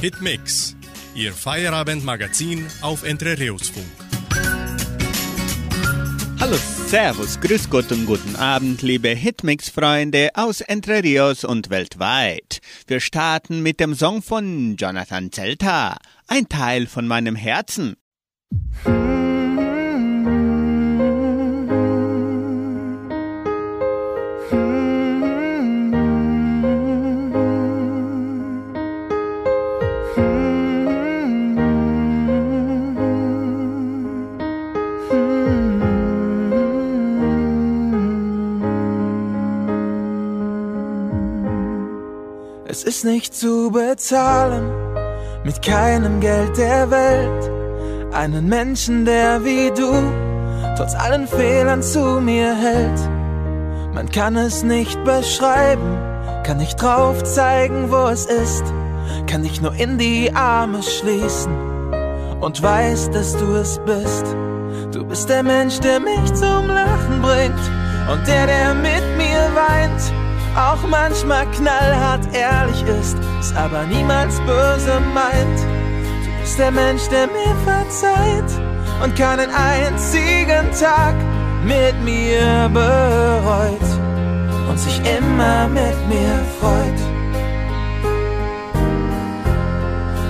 Hitmix, Ihr Feierabendmagazin auf Entre Reus Funk. Hallo, Servus, Grüß Gott und guten Abend, liebe Hitmix-Freunde aus Entre Rios und weltweit. Wir starten mit dem Song von Jonathan Zelta, ein Teil von meinem Herzen. Es nicht zu bezahlen, mit keinem Geld der Welt. Einen Menschen, der wie du, trotz allen Fehlern zu mir hält. Man kann es nicht beschreiben, kann nicht drauf zeigen, wo es ist. Kann dich nur in die Arme schließen und weiß, dass du es bist. Du bist der Mensch, der mich zum Lachen bringt und der, der mit mir weint auch manchmal knallhart ehrlich ist, es aber niemals böse meint. Du bist der Mensch, der mir verzeiht und keinen einzigen Tag mit mir bereut und sich immer mit mir freut.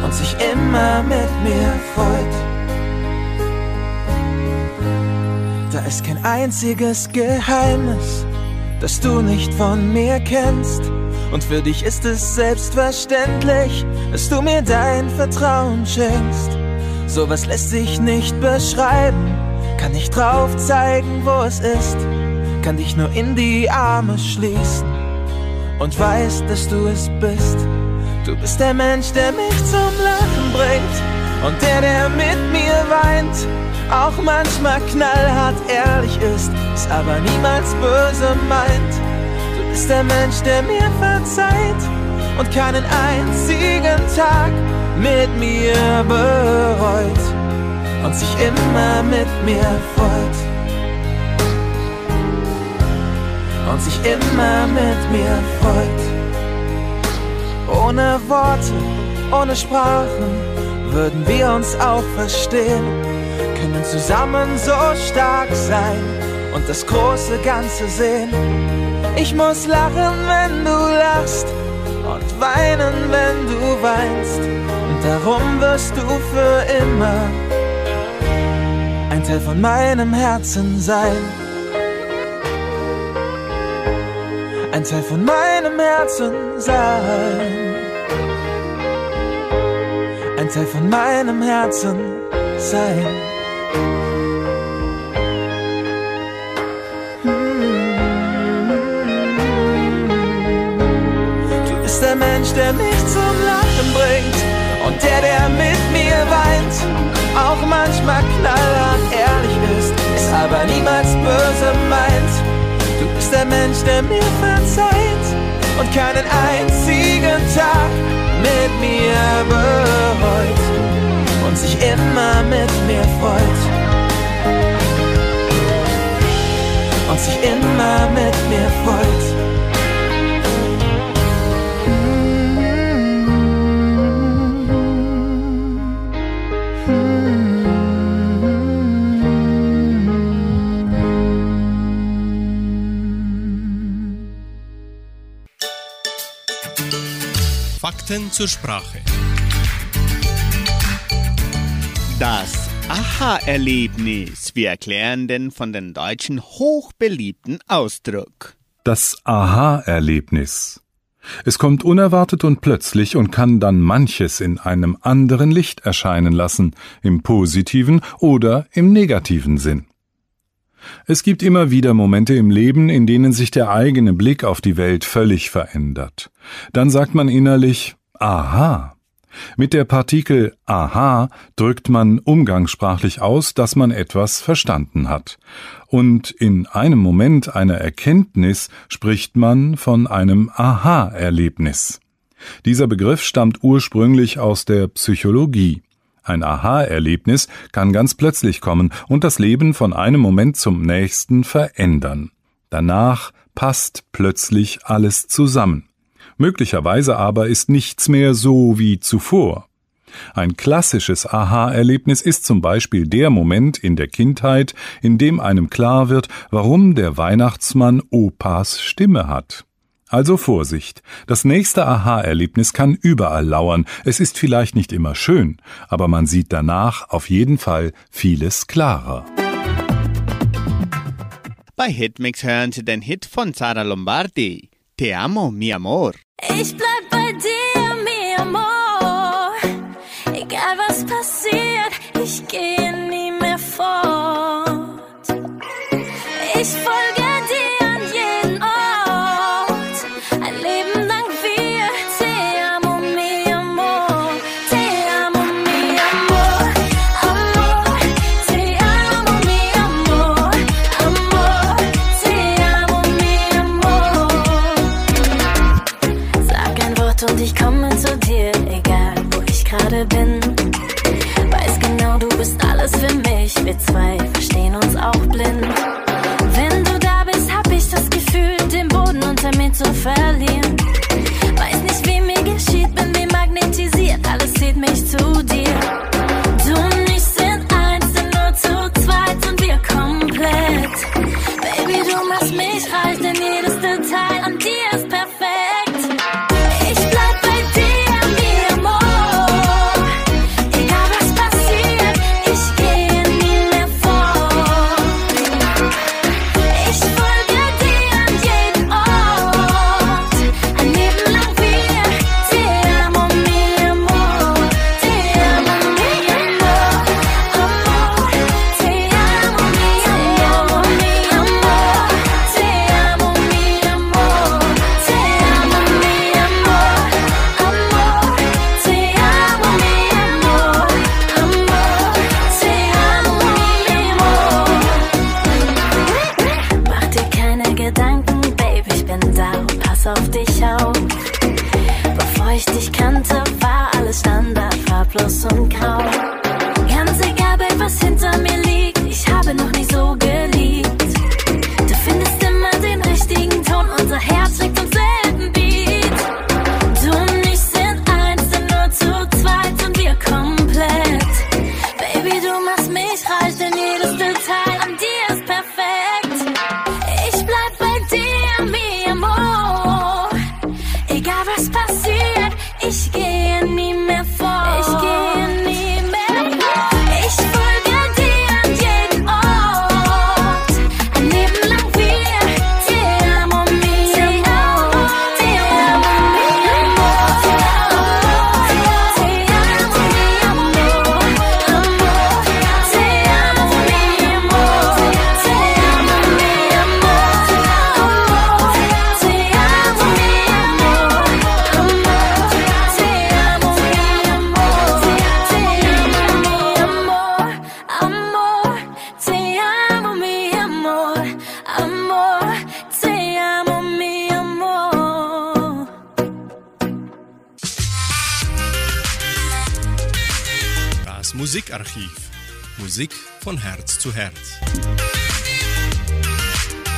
Und sich immer mit mir freut. Da ist kein einziges Geheimnis das du nicht von mir kennst. Und für dich ist es selbstverständlich, dass du mir dein Vertrauen schenkst. Sowas lässt sich nicht beschreiben, kann nicht drauf zeigen, wo es ist. Kann dich nur in die Arme schließen und weiß, dass du es bist. Du bist der Mensch, der mich zum Lachen bringt und der, der mit mir weint auch manchmal knallhart ehrlich ist, es aber niemals böse meint. Du bist der Mensch, der mir verzeiht und keinen einzigen Tag mit mir bereut und sich immer mit mir freut. Und sich immer mit mir freut. Ohne Worte, ohne Sprachen würden wir uns auch verstehen können zusammen so stark sein und das große Ganze sehen. Ich muss lachen, wenn du lachst und weinen, wenn du weinst. Und darum wirst du für immer ein Teil von meinem Herzen sein. Ein Teil von meinem Herzen sein. Ein Teil von meinem Herzen sein. Der mich zum Lachen bringt und der, der mit mir weint. Auch manchmal knallhart ehrlich ist, ist aber niemals böse meint. Du bist der Mensch, der mir verzeiht und keinen einzigen Tag mit mir bereut und sich immer mit mir freut. Und sich immer mit mir freut. Fakten zur Sprache. Das Aha-Erlebnis. Wir erklären den von den Deutschen hochbeliebten Ausdruck. Das Aha-Erlebnis. Es kommt unerwartet und plötzlich und kann dann manches in einem anderen Licht erscheinen lassen, im positiven oder im negativen Sinn. Es gibt immer wieder Momente im Leben, in denen sich der eigene Blick auf die Welt völlig verändert. Dann sagt man innerlich Aha. Mit der Partikel aha drückt man umgangssprachlich aus, dass man etwas verstanden hat. Und in einem Moment einer Erkenntnis spricht man von einem Aha-Erlebnis. Dieser Begriff stammt ursprünglich aus der Psychologie. Ein Aha-Erlebnis kann ganz plötzlich kommen und das Leben von einem Moment zum nächsten verändern. Danach passt plötzlich alles zusammen. Möglicherweise aber ist nichts mehr so wie zuvor. Ein klassisches Aha-Erlebnis ist zum Beispiel der Moment in der Kindheit, in dem einem klar wird, warum der Weihnachtsmann Opas Stimme hat. Also Vorsicht. Das nächste Aha-Erlebnis kann überall lauern. Es ist vielleicht nicht immer schön, aber man sieht danach auf jeden Fall vieles klarer. Bei Hitmix hören Sie den Hit von Sarah Lombardi. Te amo, mi amor. Ich bleib bei dir, mi amor. Egal was passiert, ich gehe nie mehr fort. Ich folge Musik von Herz zu Herz.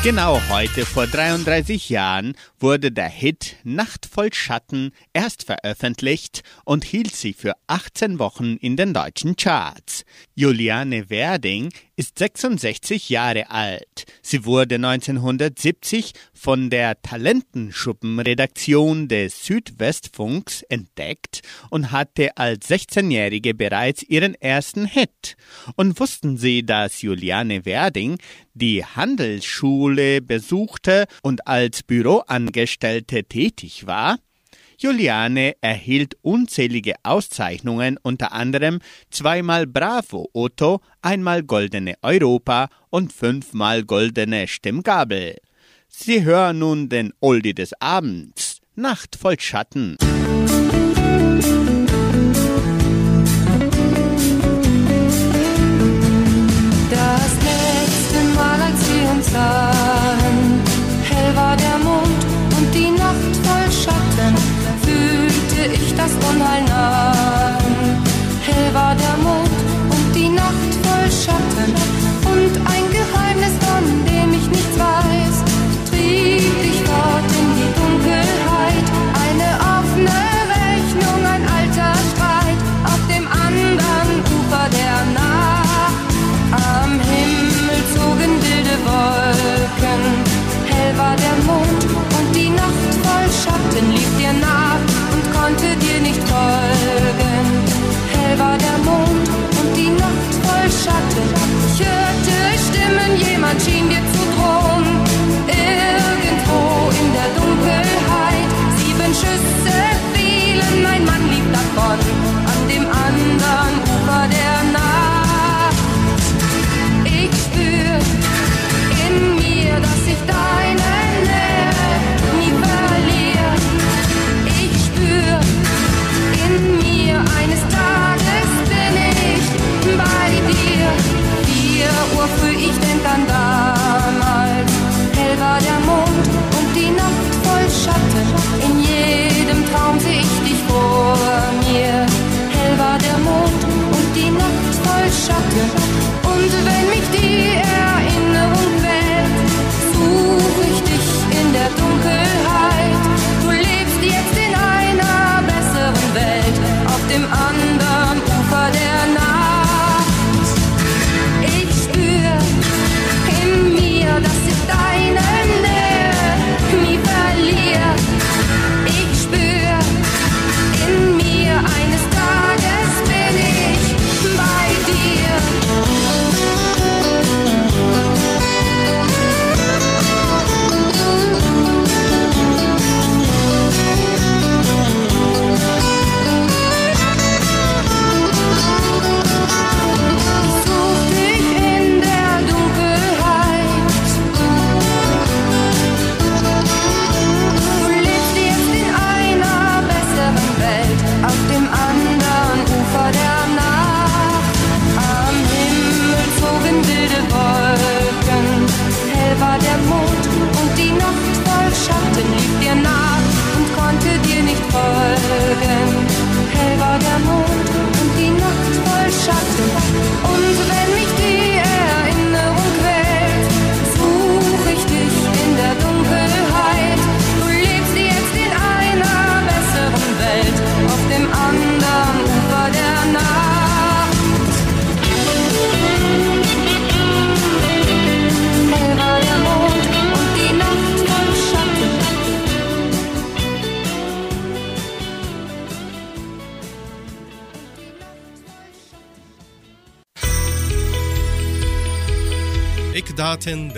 Genau heute vor 33 Jahren wurde der Hit Nacht voll Schatten erst veröffentlicht und hielt sie für 18 Wochen in den deutschen Charts. Juliane Werding ist 66 Jahre alt. Sie wurde 1970 von der Talentenschuppenredaktion des Südwestfunks entdeckt und hatte als 16-Jährige bereits ihren ersten Hit. Und wussten Sie, dass Juliane Werding die Handelsschule besuchte und als Büroangestellte tätig war? Juliane erhielt unzählige Auszeichnungen, unter anderem zweimal Bravo Otto, einmal Goldene Europa und fünfmal Goldene Stimmgabel. Sie hören nun den Oldie des Abends, Nacht voll Schatten.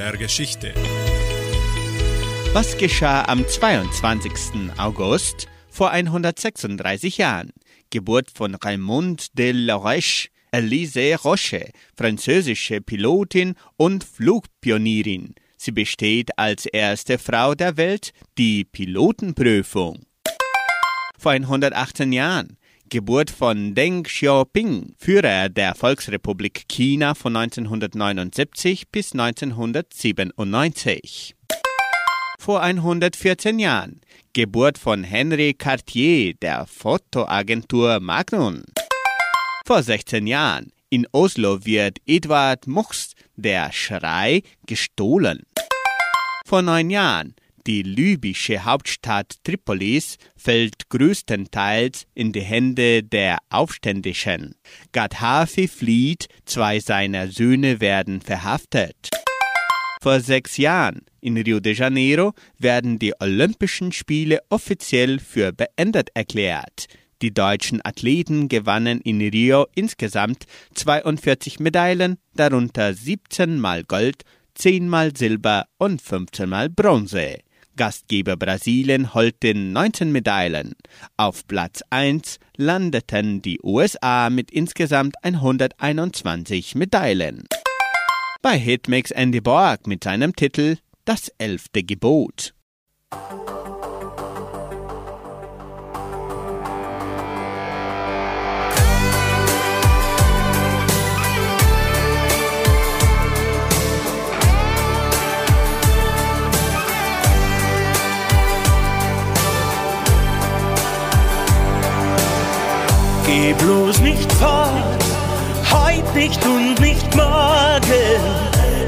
Der Geschichte. Was geschah am 22. August vor 136 Jahren? Geburt von Raymond de Laroche, Elise Roche, französische Pilotin und Flugpionierin. Sie besteht als erste Frau der Welt die Pilotenprüfung. Vor 118 Jahren Geburt von Deng Xiaoping, Führer der Volksrepublik China von 1979 bis 1997. Vor 114 Jahren Geburt von Henri Cartier, der Fotoagentur Magnum. Vor 16 Jahren in Oslo wird Edward Muchs, der Schrei, gestohlen. Vor neun Jahren die libysche Hauptstadt Tripolis fällt größtenteils in die Hände der Aufständischen. Gaddafi flieht, zwei seiner Söhne werden verhaftet. Vor sechs Jahren in Rio de Janeiro werden die Olympischen Spiele offiziell für beendet erklärt. Die deutschen Athleten gewannen in Rio insgesamt 42 Medaillen, darunter 17 mal Gold, 10 mal Silber und 15 mal Bronze. Gastgeber Brasilien holte 19 Medaillen. Auf Platz 1 landeten die USA mit insgesamt 121 Medaillen. Bei Hitmix Andy Borg mit seinem Titel Das elfte Gebot. Geh bloß nicht fort, heut nicht und nicht morgen.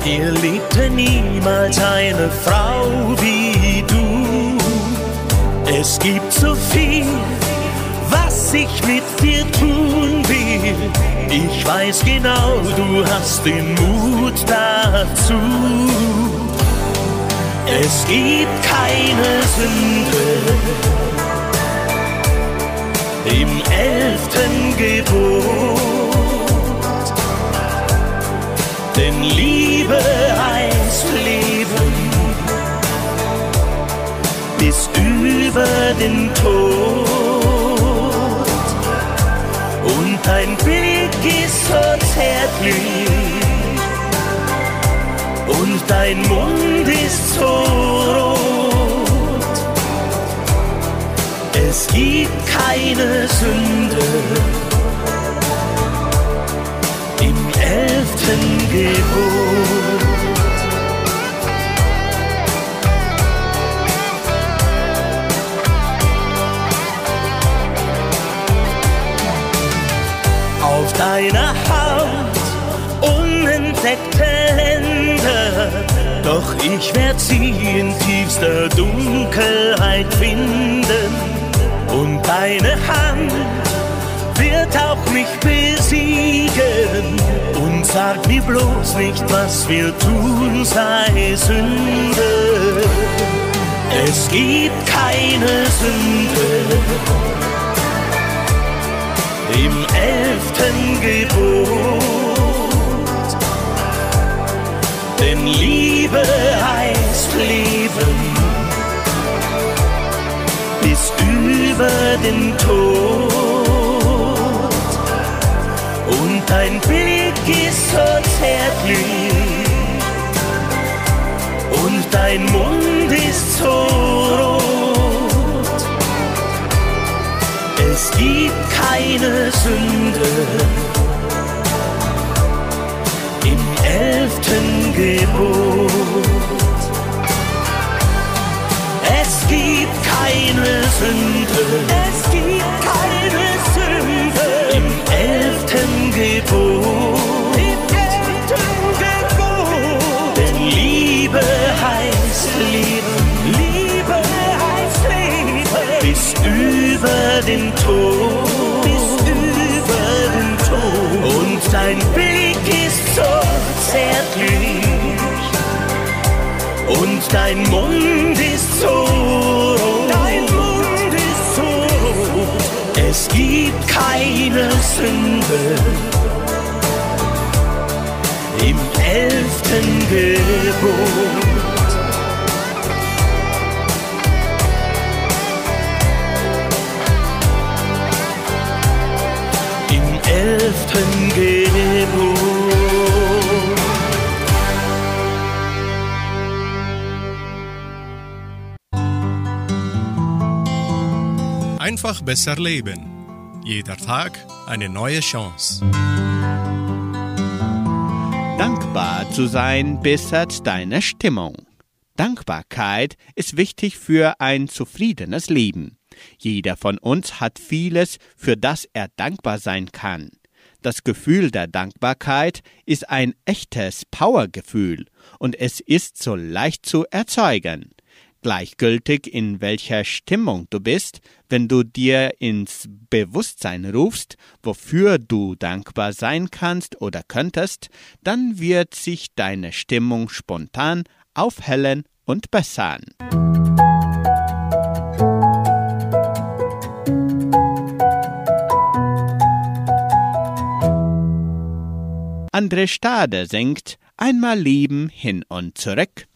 Hier lebte niemals eine Frau wie du. Es gibt so viel, was ich mit dir tun will. Ich weiß genau, du hast den Mut dazu. Es gibt keine Sünde, im elften Gebot. Denn Liebe heißt Leben bis über den Tod. Und dein Blick ist so zärtlich und dein Mund ist so rot. Es gibt keine Sünde. Im elften Gebot. Auf deiner Haut unentdeckte Länder, doch ich werd sie in tiefster Dunkelheit finden und deine Hand wird auch mich besiegen und sag mir bloß nicht, was wir tun, sei Sünde. Es gibt keine Sünde im elften Gebot. Denn Liebe heißt Leben über den Tod. Und dein Blick ist so zärtlich und dein Mund ist so rot. Es gibt keine Sünde im elften Gebot. Es gibt keine Sünde, dein Mund ist so rot. Dein Mund ist so rot. Es gibt keine Sünde im elften Gebot. Im elften Gebot. Einfach besser leben. Jeder Tag eine neue Chance. Dankbar zu sein bessert deine Stimmung. Dankbarkeit ist wichtig für ein zufriedenes Leben. Jeder von uns hat vieles, für das er dankbar sein kann. Das Gefühl der Dankbarkeit ist ein echtes Powergefühl und es ist so leicht zu erzeugen. Gleichgültig in welcher Stimmung du bist, wenn du dir ins Bewusstsein rufst, wofür du dankbar sein kannst oder könntest, dann wird sich deine Stimmung spontan aufhellen und bessern. André Stade singt Einmal Leben hin und zurück.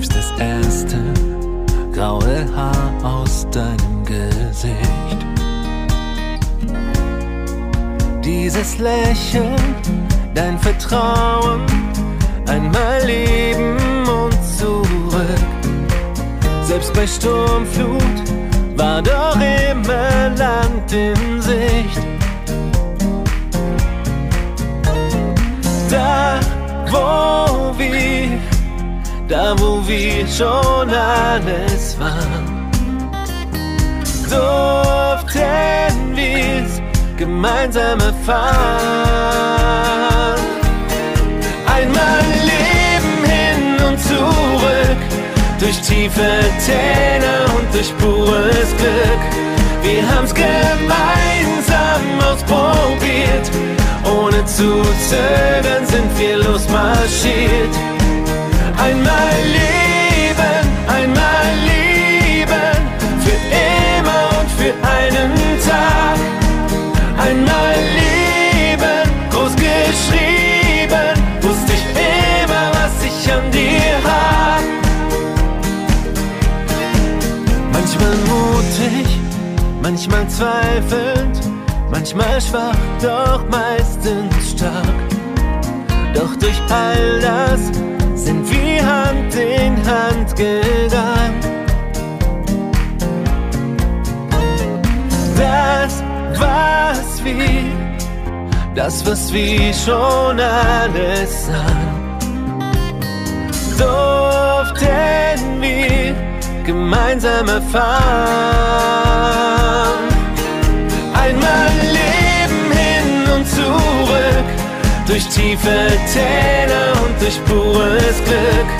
Streifst das erste graue Haar aus deinem Gesicht. Dieses Lächeln, dein Vertrauen, einmal leben und zurück. Selbst bei Sturmflut war doch immer Land in Sicht. Da, wo wir, da wo wir schon alles waren. Durften wir's gemeinsam erfahren. Einmal Leben hin und zurück, durch tiefe Täler und durch pures Glück. Wir haben's gemeinsam ausprobiert, ohne zu zögern sind wir losmarschiert. Einmal leben, einmal lieben, für immer und für einen Tag. Einmal leben, groß geschrieben, wusste ich immer, was ich an dir hab. Manchmal mutig, manchmal zweifelnd, manchmal schwach, doch meistens stark. Doch durch all wir, das, was wir schon alles sahen, durften wir gemeinsam erfahren. Einmal Leben hin und zurück, durch tiefe Täler und durch pures Glück.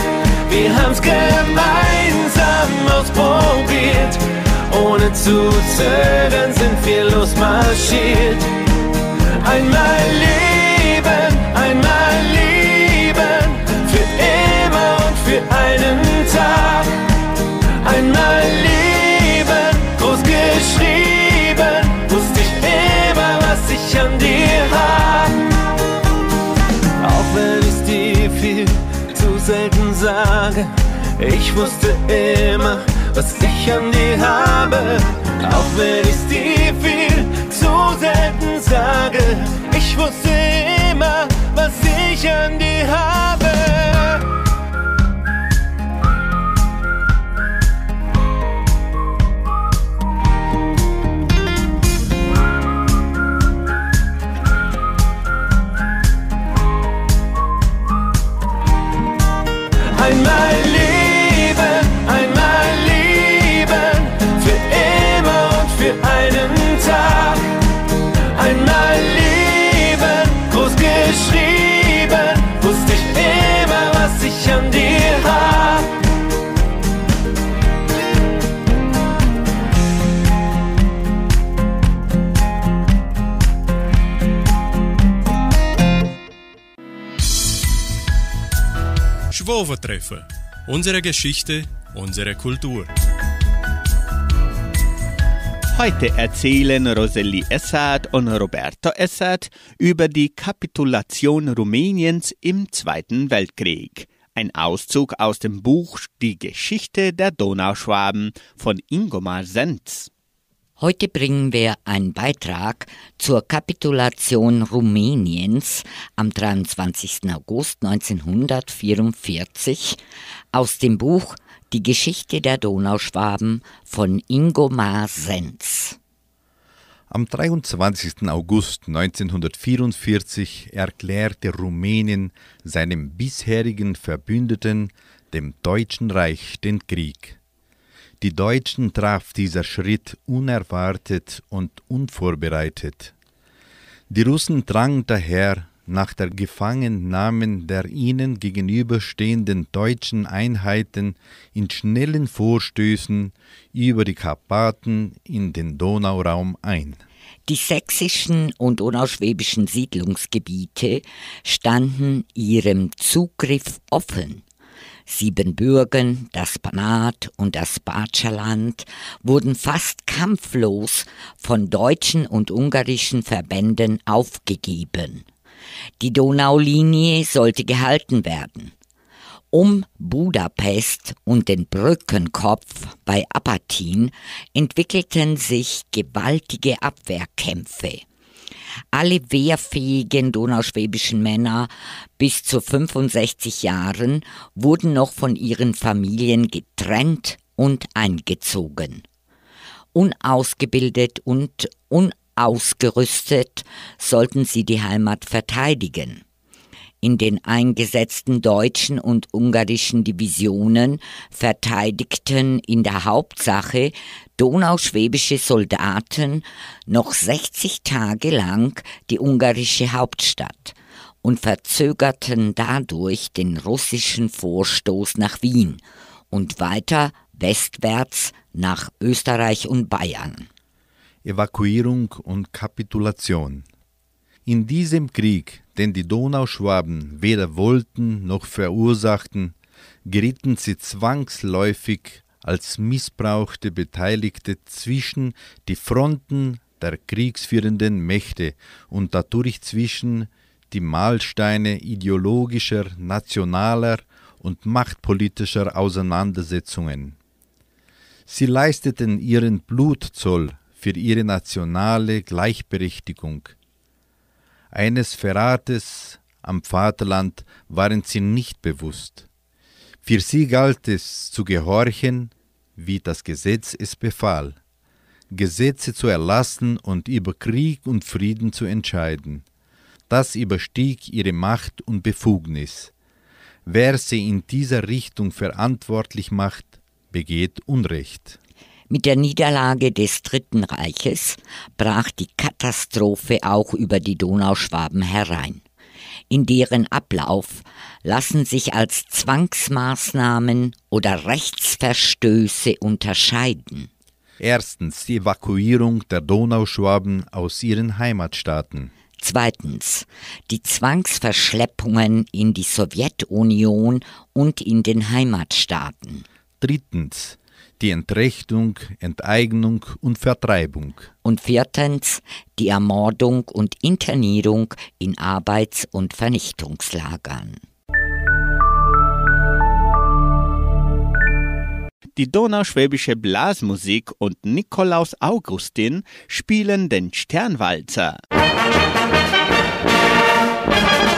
Wir haben's gemeinsam ausprobiert, ohne zu zögern sind wir losmarschiert. Einmal leben, einmal lieben, für immer und für einen Tag. Einmal leben, groß geschrieben, wusste ich immer, was ich an dir hab. Auch wenn ich's dir viel zu selten sage, ich wusste immer, ich an dir habe. Auch wenn ich's dir viel zu selten sage, ich wusste immer, was ich an dir habe. Einmal Schwovertreffer. Unsere Geschichte, unsere Kultur. Heute erzählen Rosalie Essert und Roberto Essert über die Kapitulation Rumäniens im Zweiten Weltkrieg. Ein Auszug aus dem Buch Die Geschichte der Donauschwaben von Ingomar Senz. Heute bringen wir einen Beitrag zur Kapitulation Rumäniens am 23. August 1944 aus dem Buch Die Geschichte der Donauschwaben von Ingomar Senz. Am 23. August 1944 erklärte Rumänien seinem bisherigen Verbündeten, dem Deutschen Reich, den Krieg. Die Deutschen traf dieser Schritt unerwartet und unvorbereitet. Die Russen drangen daher nach der Gefangennahme der ihnen gegenüberstehenden deutschen Einheiten in schnellen Vorstößen über die Karpaten in den Donauraum ein. Die sächsischen und donauschwäbischen Siedlungsgebiete standen ihrem Zugriff offen. Siebenbürgen, das Banat und das Batscherland wurden fast kampflos von deutschen und ungarischen Verbänden aufgegeben. Die Donaulinie sollte gehalten werden. Um Budapest und den Brückenkopf bei Apatin entwickelten sich gewaltige Abwehrkämpfe. Alle wehrfähigen donauschwäbischen Männer bis zu 65 Jahren wurden noch von ihren Familien getrennt und eingezogen. Unausgebildet und unausgerüstet sollten sie die Heimat verteidigen. In den eingesetzten deutschen und ungarischen Divisionen verteidigten in der Hauptsache donauschwäbische Soldaten noch 60 Tage lang die ungarische Hauptstadt und verzögerten dadurch den russischen Vorstoß nach Wien und weiter westwärts nach Österreich und Bayern. Evakuierung und Kapitulation. In diesem Krieg, den die Donauschwaben weder wollten noch verursachten, gerieten sie zwangsläufig als missbrauchte Beteiligte zwischen die Fronten der kriegsführenden Mächte und dadurch zwischen die Mahlsteine ideologischer, nationaler und machtpolitischer Auseinandersetzungen. Sie leisteten ihren Blutzoll für ihre nationale Gleichberechtigung. Eines Verrates am Vaterland waren sie nicht bewusst. Für sie galt es zu gehorchen, wie das Gesetz es befahl, Gesetze zu erlassen und über Krieg und Frieden zu entscheiden. Das überstieg ihre Macht und Befugnis. Wer sie in dieser Richtung verantwortlich macht, begeht Unrecht. Mit der Niederlage des Dritten Reiches brach die Katastrophe auch über die Donauschwaben herein. In deren Ablauf lassen sich als Zwangsmaßnahmen oder Rechtsverstöße unterscheiden. Erstens die Evakuierung der Donauschwaben aus ihren Heimatstaaten. Zweitens die Zwangsverschleppungen in die Sowjetunion und in den Heimatstaaten. Drittens die Entrechtung, Enteignung und Vertreibung. Und viertens die Ermordung und Internierung in Arbeits- und Vernichtungslagern. Die donauschwäbische Blasmusik und Nikolaus Augustin spielen den Sternwalzer. Bin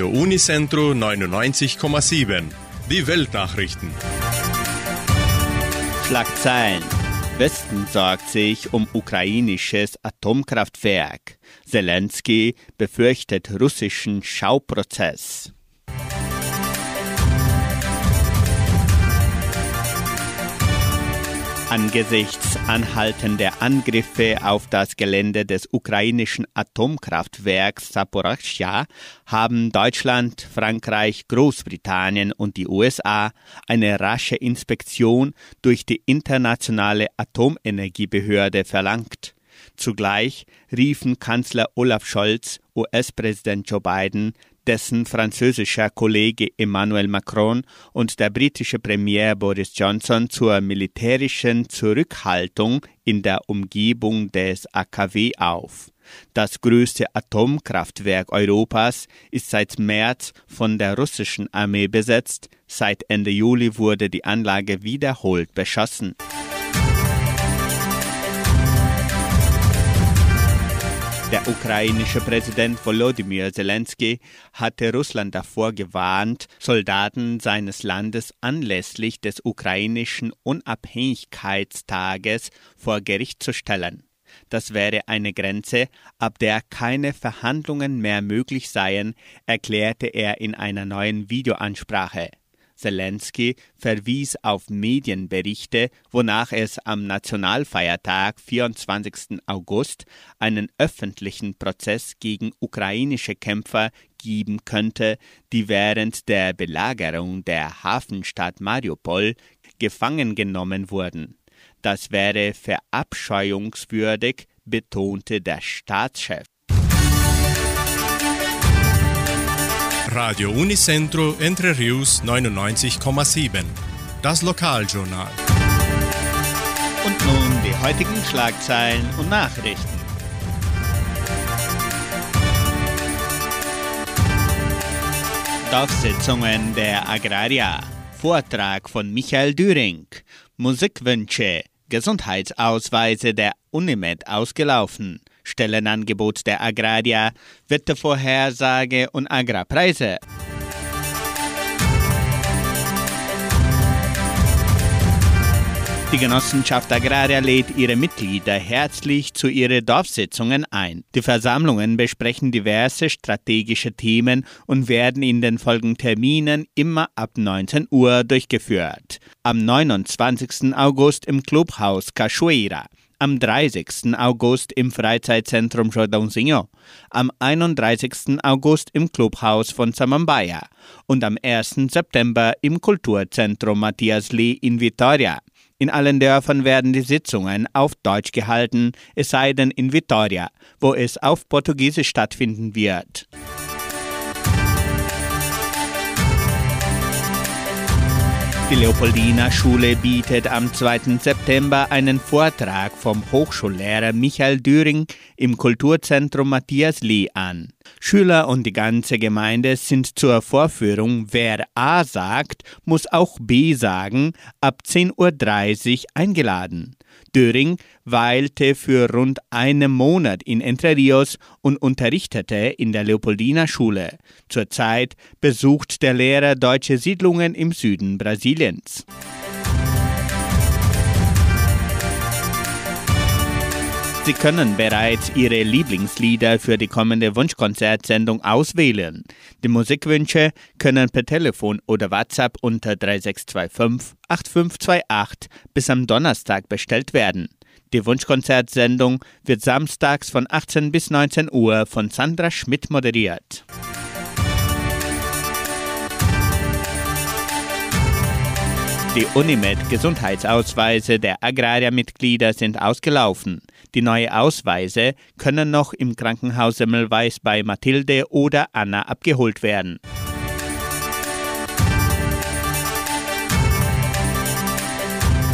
Radio Unicentro 99,7. Die Weltnachrichten. Schlagzeilen. Westen sorgt sich um ukrainisches Atomkraftwerk. Zelensky befürchtet russischen Schauprozess. Angesichts anhaltender Angriffe auf das Gelände des ukrainischen Atomkraftwerks Saporachia haben Deutschland, Frankreich, Großbritannien und die USA eine rasche Inspektion durch die internationale Atomenergiebehörde verlangt. Zugleich riefen Kanzler Olaf Scholz, US-Präsident Joe Biden, dessen französischer Kollege Emmanuel Macron und der britische Premier Boris Johnson zur militärischen Zurückhaltung in der Umgebung des AKW auf. Das größte Atomkraftwerk Europas ist seit März von der russischen Armee besetzt. Seit Ende Juli wurde die Anlage wiederholt beschossen. Der ukrainische Präsident Volodymyr Zelensky hatte Russland davor gewarnt, Soldaten seines Landes anlässlich des ukrainischen Unabhängigkeitstages vor Gericht zu stellen. Das wäre eine Grenze, ab der keine Verhandlungen mehr möglich seien, erklärte er in einer neuen Videoansprache. Zelensky verwies auf Medienberichte, wonach es am Nationalfeiertag 24. August einen öffentlichen Prozess gegen ukrainische Kämpfer geben könnte, die während der Belagerung der Hafenstadt Mariupol gefangen genommen wurden. Das wäre verabscheuungswürdig, betonte der Staatschef. Radio Unicentro Entre Rius 99,7. Das Lokaljournal. Und nun die heutigen Schlagzeilen und Nachrichten. Dorfsitzungen der Agraria. Vortrag von Michael Düring. Musikwünsche. Gesundheitsausweise der Unimed ausgelaufen. Stellenangebot der Agraria, Wettervorhersage und Agrarpreise. Die Genossenschaft Agraria lädt ihre Mitglieder herzlich zu ihren Dorfsitzungen ein. Die Versammlungen besprechen diverse strategische Themen und werden in den folgenden Terminen immer ab 19 Uhr durchgeführt. Am 29. August im Clubhaus Cachoeira am 30. August im Freizeitzentrum Jordãozinho, am 31. August im Clubhaus von Samambaia und am 1. September im Kulturzentrum Matthias Lee in Vitoria. In allen Dörfern werden die Sitzungen auf Deutsch gehalten, es sei denn in Vitoria, wo es auf Portugiesisch stattfinden wird. Die Leopoldina Schule bietet am 2. September einen Vortrag vom Hochschullehrer Michael Düring im Kulturzentrum Matthias Lee an. Schüler und die ganze Gemeinde sind zur Vorführung Wer A sagt, muss auch B sagen, ab 10.30 Uhr eingeladen. Döring weilte für rund einen Monat in Entre Rios und unterrichtete in der Leopoldina Schule. Zurzeit besucht der Lehrer deutsche Siedlungen im Süden Brasiliens. Sie können bereits Ihre Lieblingslieder für die kommende Wunschkonzertsendung auswählen. Die Musikwünsche können per Telefon oder WhatsApp unter 3625 8528 bis am Donnerstag bestellt werden. Die Wunschkonzertsendung wird samstags von 18 bis 19 Uhr von Sandra Schmidt moderiert. Die Unimed-Gesundheitsausweise der Agrariermitglieder sind ausgelaufen. Die neuen Ausweise können noch im Krankenhaus Semmelweis bei Mathilde oder Anna abgeholt werden.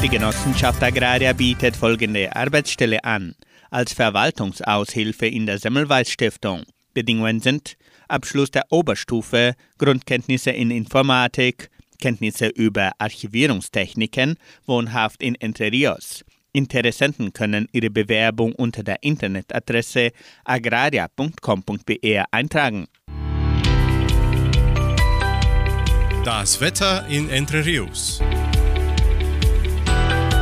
Die Die Genossenschaft Agraria bietet folgende Arbeitsstelle an. Als Verwaltungsaushilfe in der Semmelweis Stiftung. Bedingungen sind Abschluss der Oberstufe, Grundkenntnisse in Informatik, Kenntnisse über Archivierungstechniken, wohnhaft in Entre Rios. Interessenten können ihre Bewerbung unter der Internetadresse agraria.com.br eintragen. Das Wetter in Entre Rios.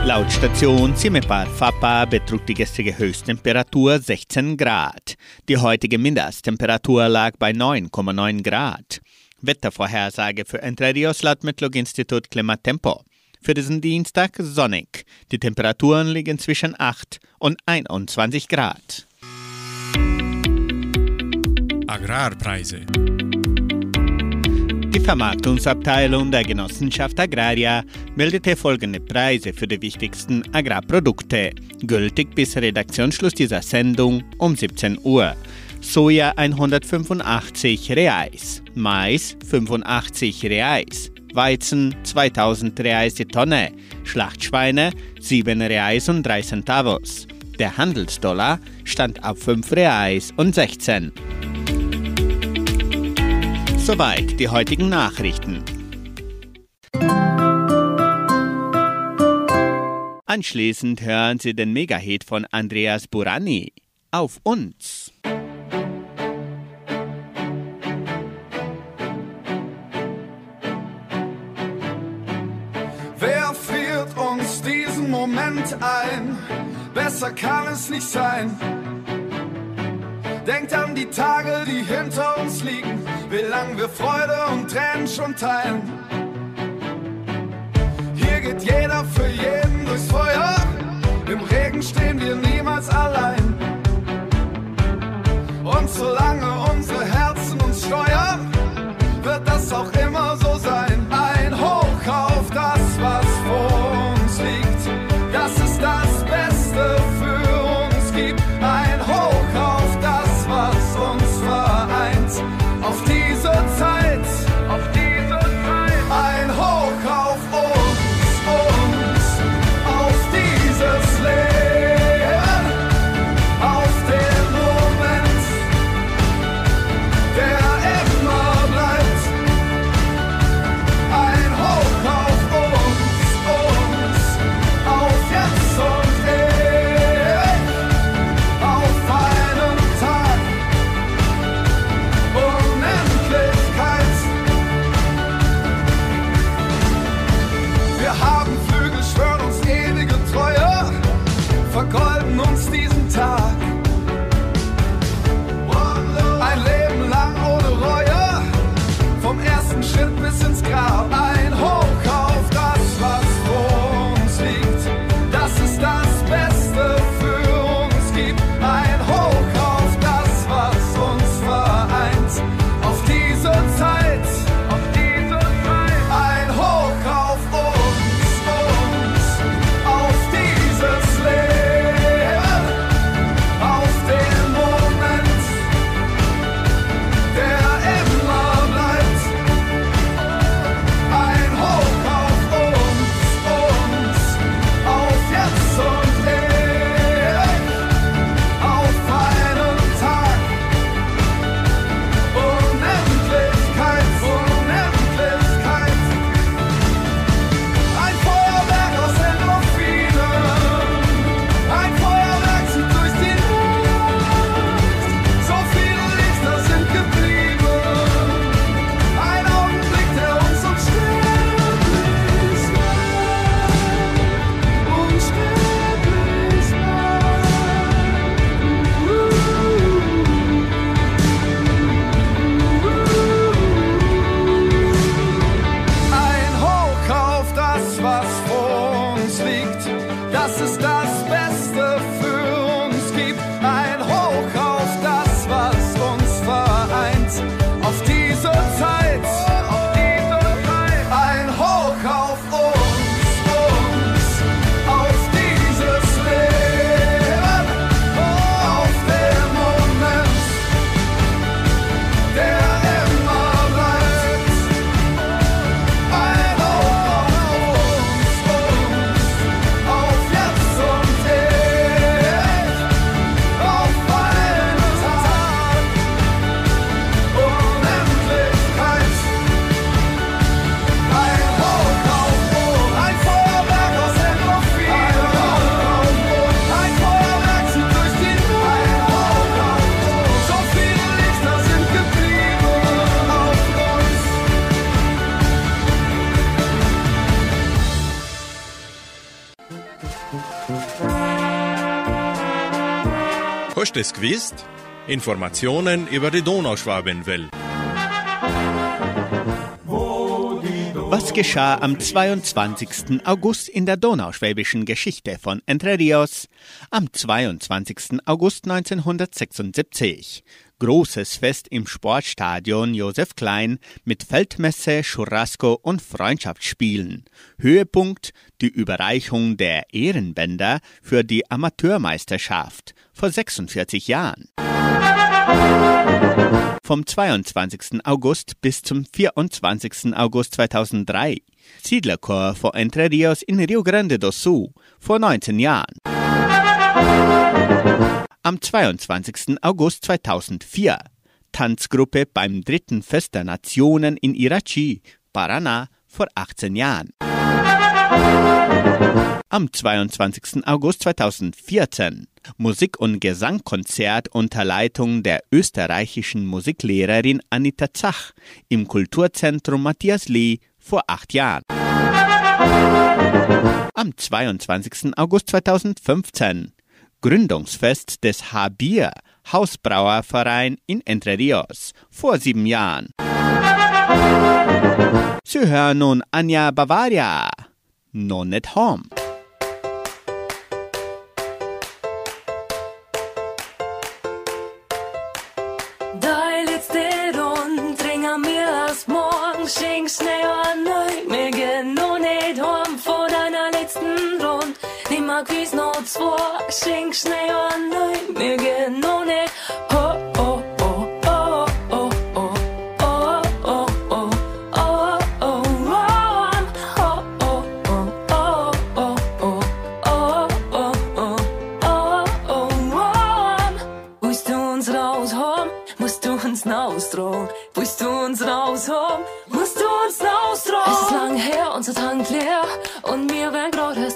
Laut Station Cimepar Fapa betrug die gestrige Höchsttemperatur 16 Grad. Die heutige Mindesttemperatur lag bei 9,9 Grad. Wettervorhersage für Entre Rios laut Metlog-Institut Klimatempo. Für diesen Dienstag sonnig. Die Temperaturen liegen zwischen 8 und 21 Grad. Agrarpreise. Die Vermarktungsabteilung der Genossenschaft Agraria meldete folgende Preise für die wichtigsten Agrarprodukte, gültig bis Redaktionsschluss dieser Sendung um 17 Uhr. Soja 185 Reais, Mais 85 Reais, Weizen 2000 Reais die Tonne, Schlachtschweine 7 Reais und 3 Centavos. Der Handelsdollar stand auf 5 Reais und 16. Soweit die heutigen Nachrichten. Anschließend hören Sie den Megahit von Andreas Burani. Auf uns! Moment ein? Besser kann es nicht sein. Denkt an die Tage, die hinter uns liegen, wie lang wir Freude und Tränen schon teilen. Hier geht jeder für jeden durchs Feuer, im Regen stehen wir niemals allein. Und solange unsere es gewusst? Informationen über die Donauschwabenwelt. Was geschah am 22. August in der donauschwäbischen Geschichte von Entre Rios? Am 22. August 1976. Großes Fest im Sportstadion Josef Klein mit Feldmesse, Churrasco und Freundschaftsspielen. Höhepunkt die Überreichung der Ehrenbänder für die Amateurmeisterschaft vor 46 Jahren. Vom 22. August bis zum 24. August 2003. Siedlerchor vor Entre Rios in Rio Grande do Sul vor 19 Jahren. Am 22. August 2004. Tanzgruppe beim dritten Fest der Nationen in Irachi, Paraná, vor 18 Jahren. Am 22. August 2014 Musik- und Gesangkonzert unter Leitung der österreichischen Musiklehrerin Anita Zach im Kulturzentrum Matthias Lee vor acht Jahren. Am 22. August 2015 Gründungsfest des Habir Hausbrauerverein in Entre Rios vor sieben Jahren. Sie hören nun Anja Bavaria, Non at Home. Nic zło, sięgnę o noj, mnie no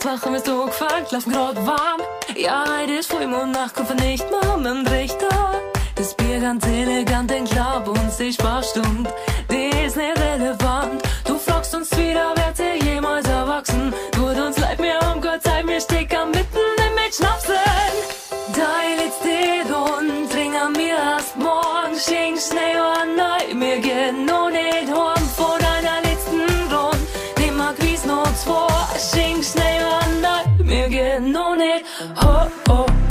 Sachen hvis du òg fæl. Lafn gråt varm. Ja, ist får i munnen nach Koffer nicht dem Richter. Das Bier ganz elegant, den Club und sichtbar stimmt. Die ist nicht relevant. Du fragst uns wieder, wer sie jemals erwachsen? Tut uns leid, mir um Gott sei mir steck am mitten im mit Schnapsen. Dein liegt dir und dring an mir erst morgen. schien Schnee und an, mir genug. standing on it. Oh, oh.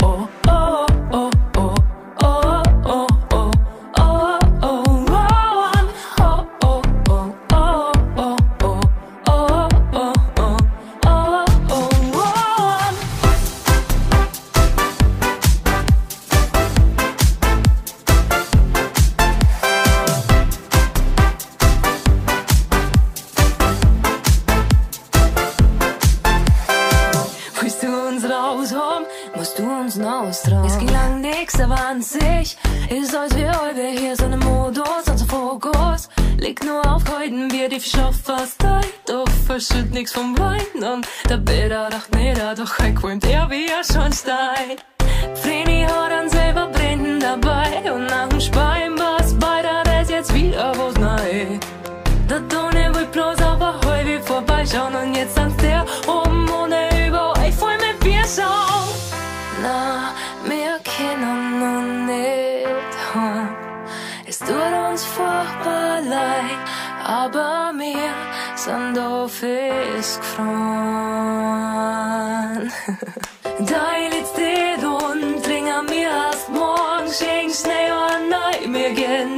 20 ist als wie heute hier, so ein Modus, unser Fokus liegt nur auf Heuden, wir die Verschaft fast Zeit, doch verschütt nichts vom Wein und der Bilder dacht näher, doch gequämt er wie er schon steigt. Vreni hat an selber brennen dabei und nach dem Spein was beider ist jetzt wieder was neu. Der Tone will bloß aber heu wie vorbeischauen und jetzt tanzt der, oh nicht heim. Es tut uns furchtbar leid, aber wir sind doch fest gefroren. Dein letzte Rund, ringer mir erst morgen, schenk schnell an neu, wir gehen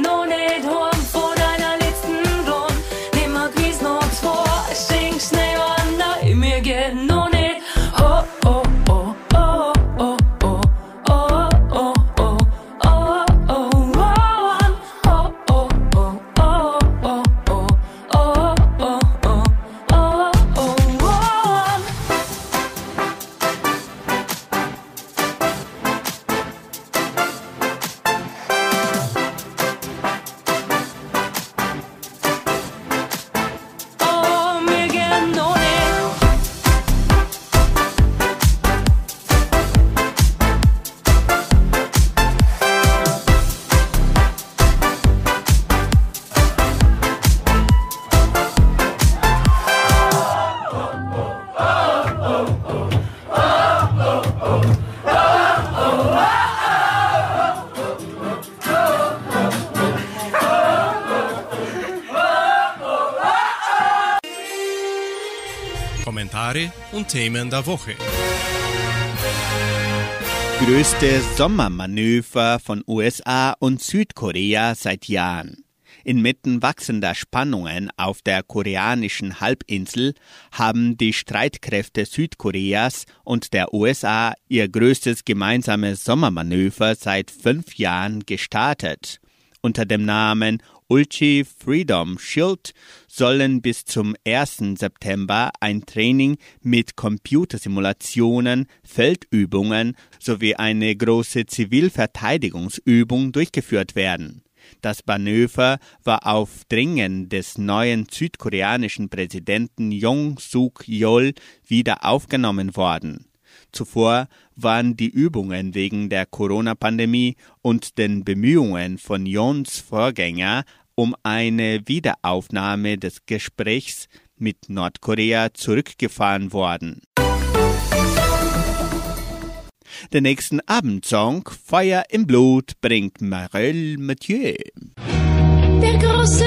Kommentare und Themen der Woche. Größte Sommermanöver von USA und Südkorea seit Jahren. Inmitten wachsender Spannungen auf der koreanischen Halbinsel haben die Streitkräfte Südkoreas und der USA ihr größtes gemeinsames Sommermanöver seit fünf Jahren gestartet. Unter dem Namen Ulchi Freedom Shield sollen bis zum 1. September ein Training mit Computersimulationen, Feldübungen sowie eine große Zivilverteidigungsübung durchgeführt werden. Das Manöver war auf Dringen des neuen südkoreanischen Präsidenten Jong Suk-yeol wieder aufgenommen worden. Zuvor waren die Übungen wegen der Corona-Pandemie und den Bemühungen von Jons Vorgänger um eine Wiederaufnahme des Gesprächs mit Nordkorea zurückgefahren worden den nächsten Abendsong, Feuer im Blut, bringt Marelle Mathieu. Der große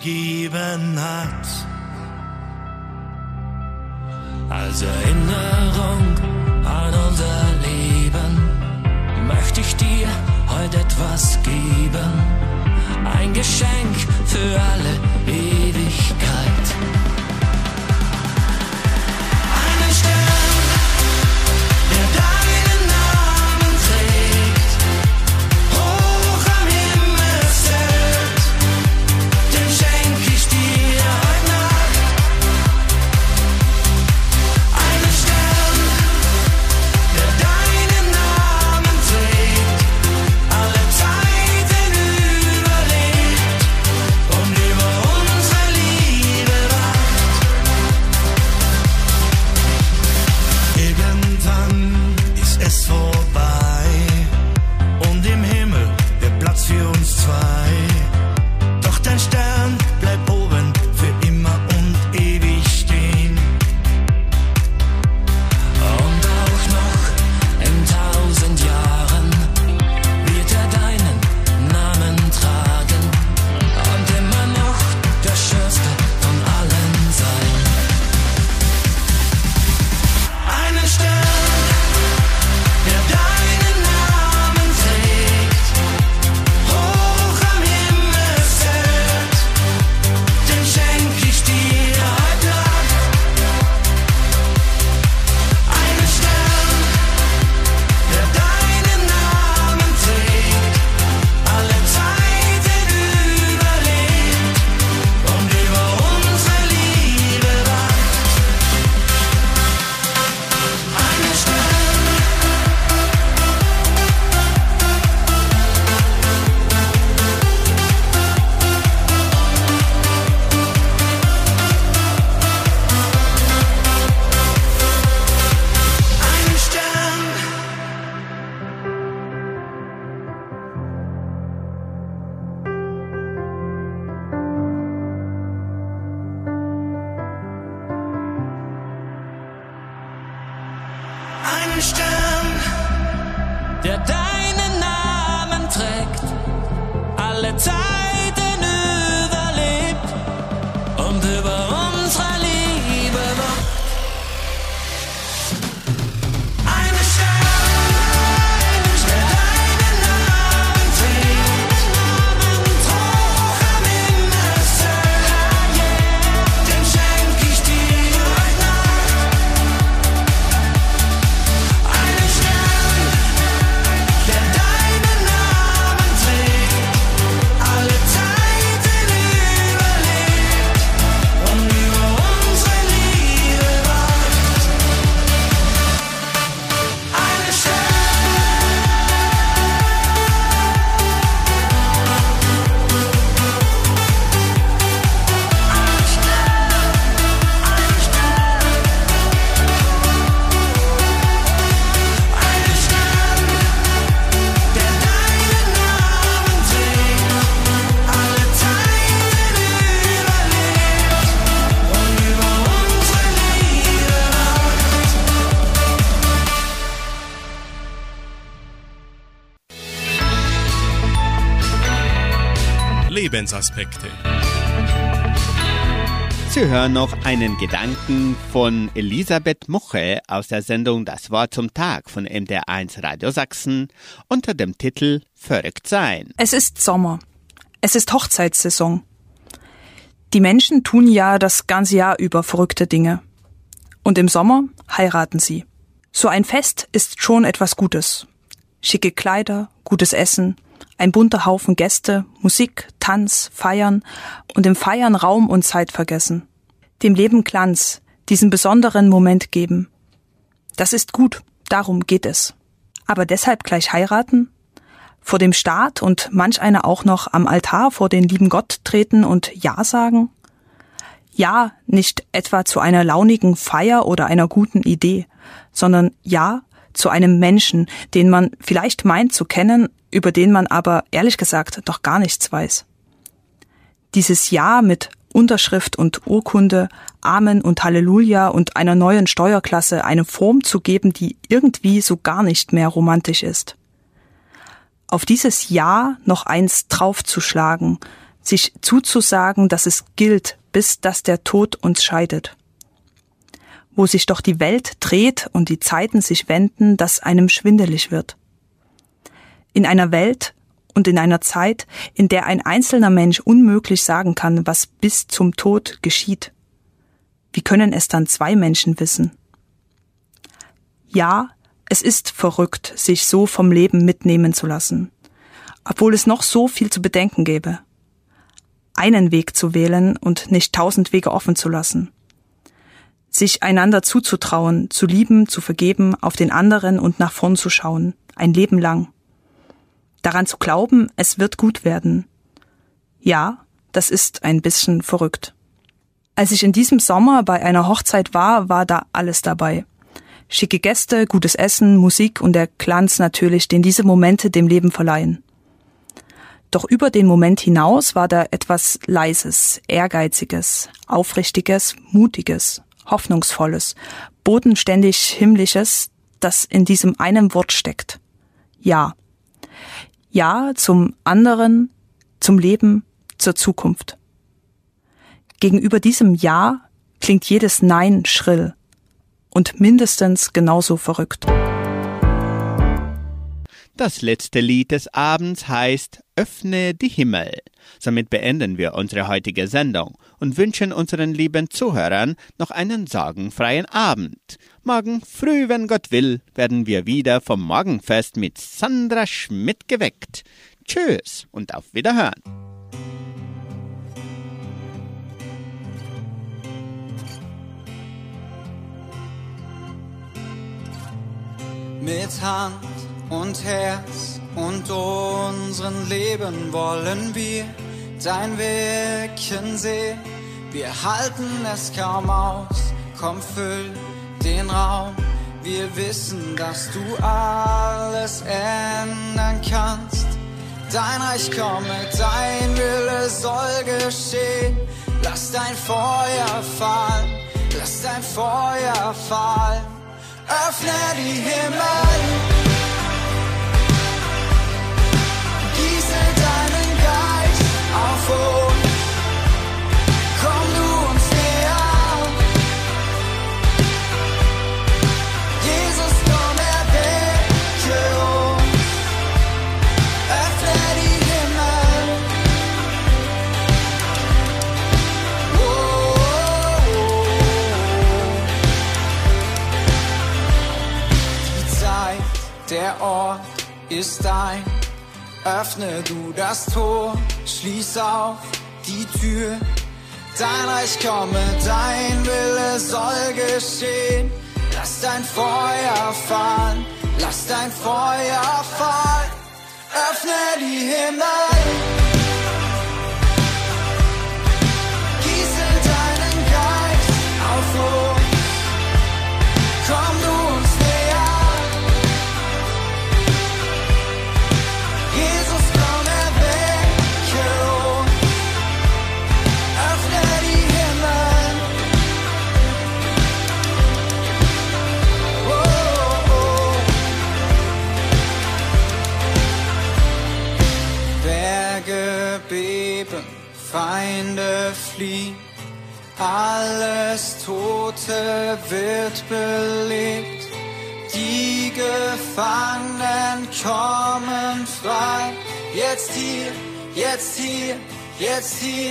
gegeben hat. Hören noch einen Gedanken von Elisabeth Muche aus der Sendung Das Wort zum Tag von MDR1 Radio Sachsen unter dem Titel Verrückt sein. Es ist Sommer. Es ist Hochzeitssaison. Die Menschen tun ja das ganze Jahr über verrückte Dinge. Und im Sommer heiraten sie. So ein Fest ist schon etwas Gutes. Schicke Kleider, gutes Essen, ein bunter Haufen Gäste, Musik, Tanz, Feiern und im Feiern Raum und Zeit vergessen. Dem Leben Glanz, diesen besonderen Moment geben. Das ist gut, darum geht es. Aber deshalb gleich heiraten? Vor dem Staat und manch einer auch noch am Altar vor den lieben Gott treten und Ja sagen? Ja, nicht etwa zu einer launigen Feier oder einer guten Idee, sondern Ja zu einem Menschen, den man vielleicht meint zu kennen, über den man aber ehrlich gesagt doch gar nichts weiß. Dieses Ja mit Unterschrift und Urkunde, Amen und Halleluja und einer neuen Steuerklasse eine Form zu geben, die irgendwie so gar nicht mehr romantisch ist. Auf dieses Ja noch eins draufzuschlagen, sich zuzusagen, dass es gilt, bis dass der Tod uns scheidet. Wo sich doch die Welt dreht und die Zeiten sich wenden, dass einem schwindelig wird. In einer Welt, und in einer Zeit, in der ein einzelner Mensch unmöglich sagen kann, was bis zum Tod geschieht. Wie können es dann zwei Menschen wissen? Ja, es ist verrückt, sich so vom Leben mitnehmen zu lassen, obwohl es noch so viel zu bedenken gäbe. Einen Weg zu wählen und nicht tausend Wege offen zu lassen. Sich einander zuzutrauen, zu lieben, zu vergeben, auf den anderen und nach vorn zu schauen, ein Leben lang. Daran zu glauben, es wird gut werden. Ja, das ist ein bisschen verrückt. Als ich in diesem Sommer bei einer Hochzeit war, war da alles dabei. Schicke Gäste, gutes Essen, Musik und der Glanz natürlich, den diese Momente dem Leben verleihen. Doch über den Moment hinaus war da etwas Leises, Ehrgeiziges, Aufrichtiges, Mutiges, Hoffnungsvolles, bodenständig Himmlisches, das in diesem einen Wort steckt. Ja. Ja zum anderen, zum Leben, zur Zukunft. Gegenüber diesem Ja klingt jedes Nein schrill und mindestens genauso verrückt. Das letzte Lied des Abends heißt Öffne die Himmel. Somit beenden wir unsere heutige Sendung und wünschen unseren lieben Zuhörern noch einen sorgenfreien Abend. Morgen früh, wenn Gott will, werden wir wieder vom Morgenfest mit Sandra Schmidt geweckt. Tschüss und auf Wiederhören. Mit Hand und Herz und unseren Leben wollen wir dein Wirken sehen. Wir halten es kaum aus, komm füll den Raum. Wir wissen, dass du alles ändern kannst. Dein Reich komme, dein Wille soll geschehen. Lass dein Feuer fallen, lass dein Feuer fallen. Öffne die Himmel. Der Ort ist dein. Öffne du das Tor, schließ auf die Tür. Dein Reich komme, dein Wille soll geschehen. Lass dein Feuer fallen, lass dein Feuer fallen. Öffne die Himmel. Jetzt